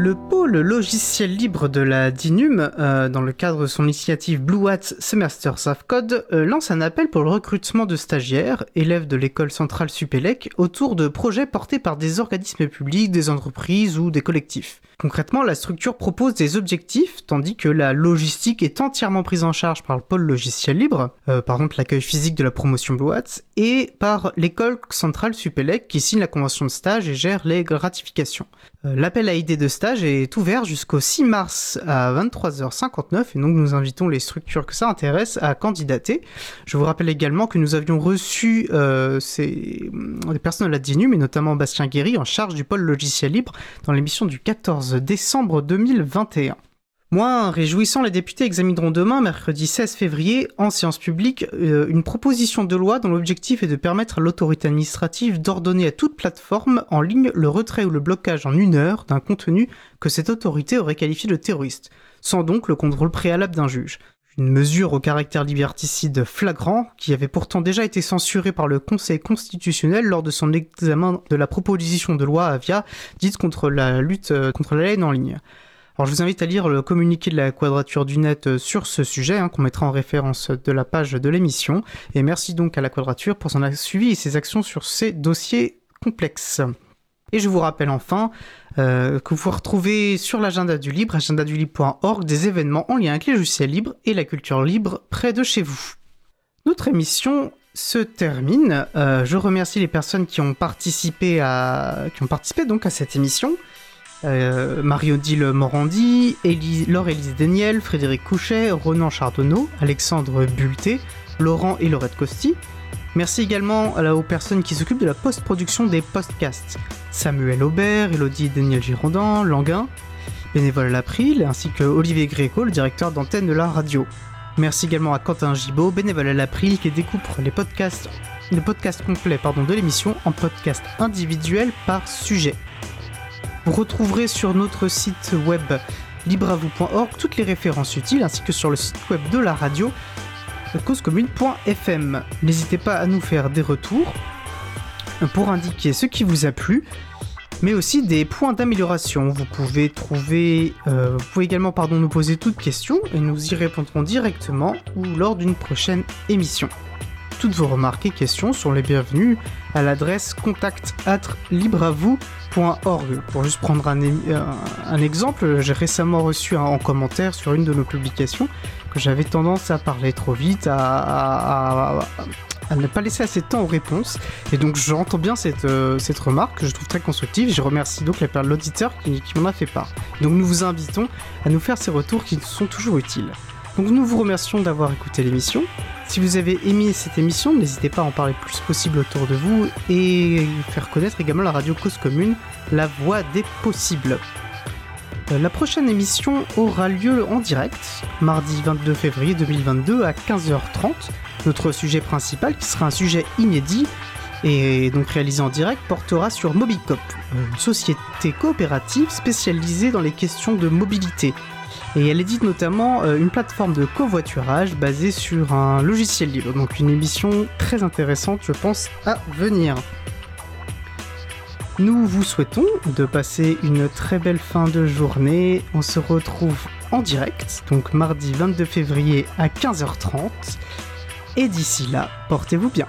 Le pôle logiciel libre de la DINUM, euh, dans le cadre de son initiative Blue Hat Semesters of Code, euh, lance un appel pour le recrutement de stagiaires, élèves de l'école centrale Supélec, autour de projets portés par des organismes publics, des entreprises ou des collectifs. Concrètement, la structure propose des objectifs, tandis que la logistique est entièrement prise en charge par le pôle logiciel libre, euh, par exemple l'accueil physique de la promotion Blue Hat, et par l'école centrale Supélec qui signe la convention de stage et gère les gratifications. L'appel à idées de stage est ouvert jusqu'au 6 mars à 23h59 et donc nous invitons les structures que ça intéresse à candidater. Je vous rappelle également que nous avions reçu euh, ces, des personnes de la DINU, mais notamment Bastien Guéry en charge du pôle logiciel libre dans l'émission du 14 décembre 2021. Moins réjouissant, les députés examineront demain, mercredi 16 février, en séance publique, euh, une proposition de loi dont l'objectif est de permettre à l'autorité administrative d'ordonner à toute plateforme en ligne le retrait ou le blocage en une heure d'un contenu que cette autorité aurait qualifié de terroriste, sans donc le contrôle préalable d'un juge. Une mesure au caractère liberticide flagrant, qui avait pourtant déjà été censurée par le Conseil constitutionnel lors de son examen de la proposition de loi Avia, dite contre la lutte euh, contre la haine en ligne. Alors je vous invite à lire le communiqué de la Quadrature du Net euh, sur ce sujet, hein, qu'on mettra en référence de la page de l'émission. Et merci donc à la Quadrature pour son suivi et ses actions sur ces dossiers complexes. Et je vous rappelle enfin euh, que vous pouvez retrouver sur l'agenda du libre, agendadulibre.org, des événements en lien avec les logiciels libres et la culture libre près de chez vous. Notre émission se termine. Euh, je remercie les personnes qui ont participé à, qui ont participé donc à cette émission. Euh, Marie-Odile Morandi, Laure-Élise Daniel, Frédéric Couchet, Ronan Chardonneau, Alexandre Bulté, Laurent et Laurette Costi. Merci également aux personnes qui s'occupent de la post-production des podcasts. Samuel Aubert, Elodie Daniel Girondin, Languin, bénévole à l'April, ainsi que Olivier Gréco, le directeur d'antenne de la radio. Merci également à Quentin Gibaud, bénévole à l'April, qui découpe les podcasts, le podcast complet de l'émission en podcast individuel par sujet. Vous retrouverez sur notre site web libravou.org toutes les références utiles ainsi que sur le site web de la radio causecommune.fm. N'hésitez pas à nous faire des retours pour indiquer ce qui vous a plu, mais aussi des points d'amélioration. Vous pouvez trouver, euh, vous pouvez également pardon, nous poser toutes questions et nous y répondrons directement ou lors d'une prochaine émission. Toutes vos remarques et questions sont les bienvenues à l'adresse contact Pour juste prendre un, exemple, j'ai récemment reçu un, en commentaire sur une de nos publications que j'avais tendance à parler trop vite, à, ne pas laisser assez de temps aux réponses. Et donc j'entends bien cette, euh, remarque que je trouve très constructive. Je remercie donc l'auditeur qui, qui m'en a fait part. Donc nous vous invitons à nous faire ces retours qui sont toujours utiles. Donc nous vous remercions d'avoir écouté l'émission. Si vous avez aimé cette émission, n'hésitez pas à en parler le plus possible autour de vous et faire connaître également la radio Cause Commune, la voix des possibles. Euh, la prochaine émission aura lieu en direct, mardi 22 février 2022 à 15h30 notre sujet principal, qui sera un sujet inédit et donc réalisé en direct, portera sur Mobicop, une société coopérative spécialisée dans les questions de mobilité. Et elle édite notamment euh, une plateforme de covoiturage basée sur un logiciel libre. Donc une émission très intéressante, je pense, à venir. Nous vous souhaitons de passer une très belle fin de journée. On se retrouve en direct, donc mardi 22 février à 15h30. Et d'ici là, portez-vous bien.